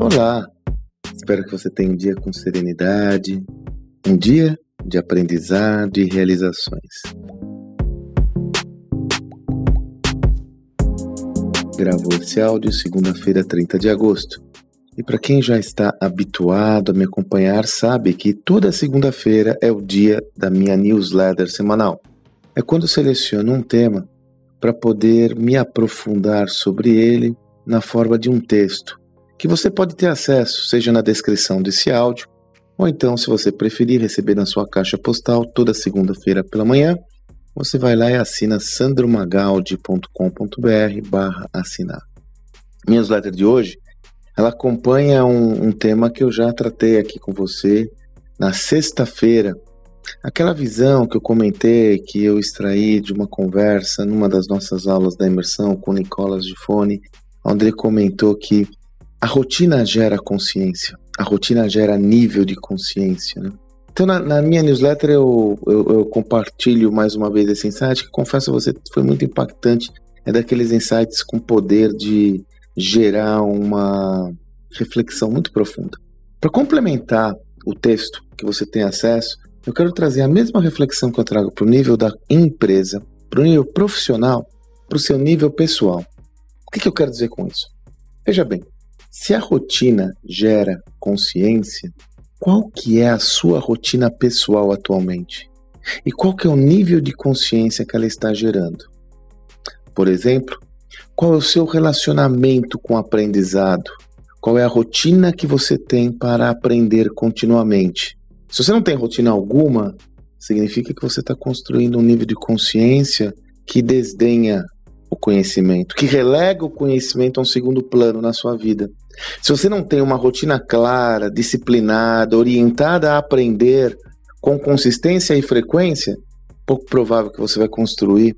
Olá! Espero que você tenha um dia com serenidade, um dia de aprendizado e realizações. Gravou esse áudio segunda-feira, 30 de agosto. E para quem já está habituado a me acompanhar, sabe que toda segunda-feira é o dia da minha newsletter semanal. É quando seleciono um tema para poder me aprofundar sobre ele na forma de um texto, que você pode ter acesso, seja na descrição desse áudio, ou então, se você preferir receber na sua caixa postal toda segunda-feira pela manhã, você vai lá e assina sandromagaldi.com.br barra assinar. Minha newsletter de hoje, ela acompanha um, um tema que eu já tratei aqui com você na sexta-feira, Aquela visão que eu comentei, que eu extraí de uma conversa numa das nossas aulas da imersão com Nicolas Gifone, onde ele comentou que a rotina gera consciência, a rotina gera nível de consciência. Né? Então, na, na, minha newsletter, eu, eu, eu, compartilho mais uma vez esse insight, que confesso a você foi muito impactante. É daqueles insights com poder de gerar uma reflexão muito profunda. Para complementar o texto que você tem acesso, eu quero trazer a mesma reflexão que eu trago para o nível da empresa, para o nível profissional, para o seu nível pessoal. O que, que eu quero dizer com isso? Veja bem, se a rotina gera consciência, qual que é a sua rotina pessoal atualmente? E qual que é o nível de consciência que ela está gerando? Por exemplo, qual é o seu relacionamento com o aprendizado? Qual é a rotina que você tem para aprender continuamente? Se você não tem rotina alguma, significa que você está construindo um nível de consciência que desdenha o conhecimento, que relega o conhecimento a um segundo plano na sua vida. Se você não tem uma rotina clara, disciplinada, orientada a aprender com consistência e frequência, pouco provável que você vai construir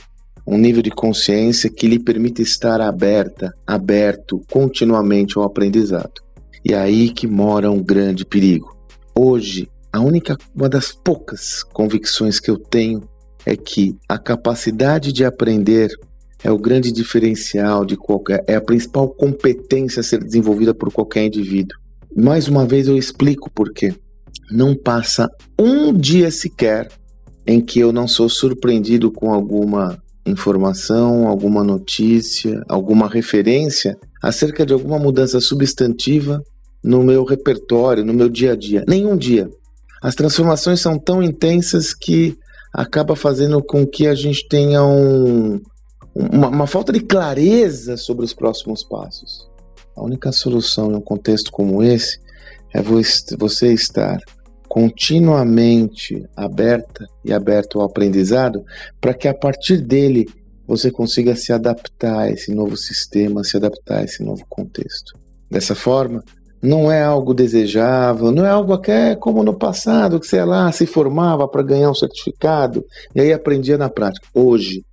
um nível de consciência que lhe permita estar aberta, aberto continuamente ao aprendizado. E é aí que mora um grande perigo. Hoje, a única, uma das poucas convicções que eu tenho é que a capacidade de aprender é o grande diferencial de qualquer, é a principal competência a ser desenvolvida por qualquer indivíduo. Mais uma vez eu explico por quê. Não passa um dia sequer em que eu não sou surpreendido com alguma informação, alguma notícia, alguma referência acerca de alguma mudança substantiva no meu repertório, no meu dia a dia. Nenhum dia. As transformações são tão intensas que acaba fazendo com que a gente tenha um, uma, uma falta de clareza sobre os próximos passos. A única solução em um contexto como esse é você estar continuamente aberta e aberto ao aprendizado para que a partir dele você consiga se adaptar a esse novo sistema, se adaptar a esse novo contexto. Dessa forma, não é algo desejável, não é algo até como no passado, que sei lá, se formava para ganhar um certificado e aí aprendia na prática. Hoje,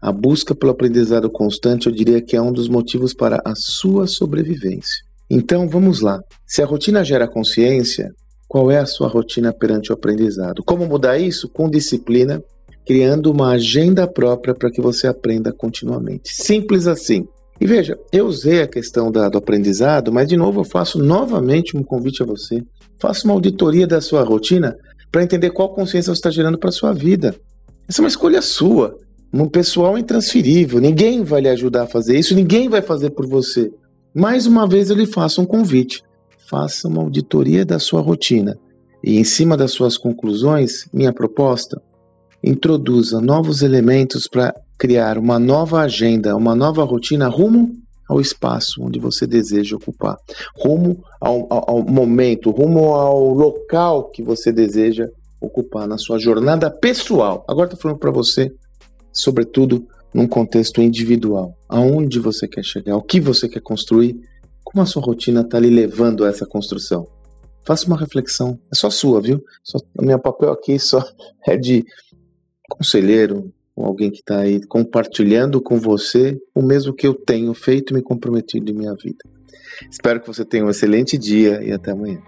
a busca pelo aprendizado constante, eu diria que é um dos motivos para a sua sobrevivência. Então, vamos lá. Se a rotina gera consciência, qual é a sua rotina perante o aprendizado? Como mudar isso? Com disciplina, criando uma agenda própria para que você aprenda continuamente. Simples assim. E veja, eu usei a questão da, do aprendizado, mas de novo eu faço novamente um convite a você. Faça uma auditoria da sua rotina para entender qual consciência você está gerando para a sua vida. Essa é uma escolha sua. Um pessoal intransferível. Ninguém vai lhe ajudar a fazer isso, ninguém vai fazer por você. Mais uma vez eu lhe faço um convite. Faça uma auditoria da sua rotina. E em cima das suas conclusões, minha proposta, introduza novos elementos para criar uma nova agenda, uma nova rotina rumo ao espaço onde você deseja ocupar, rumo ao, ao, ao momento, rumo ao local que você deseja ocupar na sua jornada pessoal. Agora estou falando para você, sobretudo num contexto individual, aonde você quer chegar, o que você quer construir, como a sua rotina está lhe levando a essa construção. Faça uma reflexão, é só sua, viu? Só, o meu papel aqui só é de conselheiro, com alguém que está aí compartilhando com você o mesmo que eu tenho feito e me comprometido em minha vida. Espero que você tenha um excelente dia e até amanhã.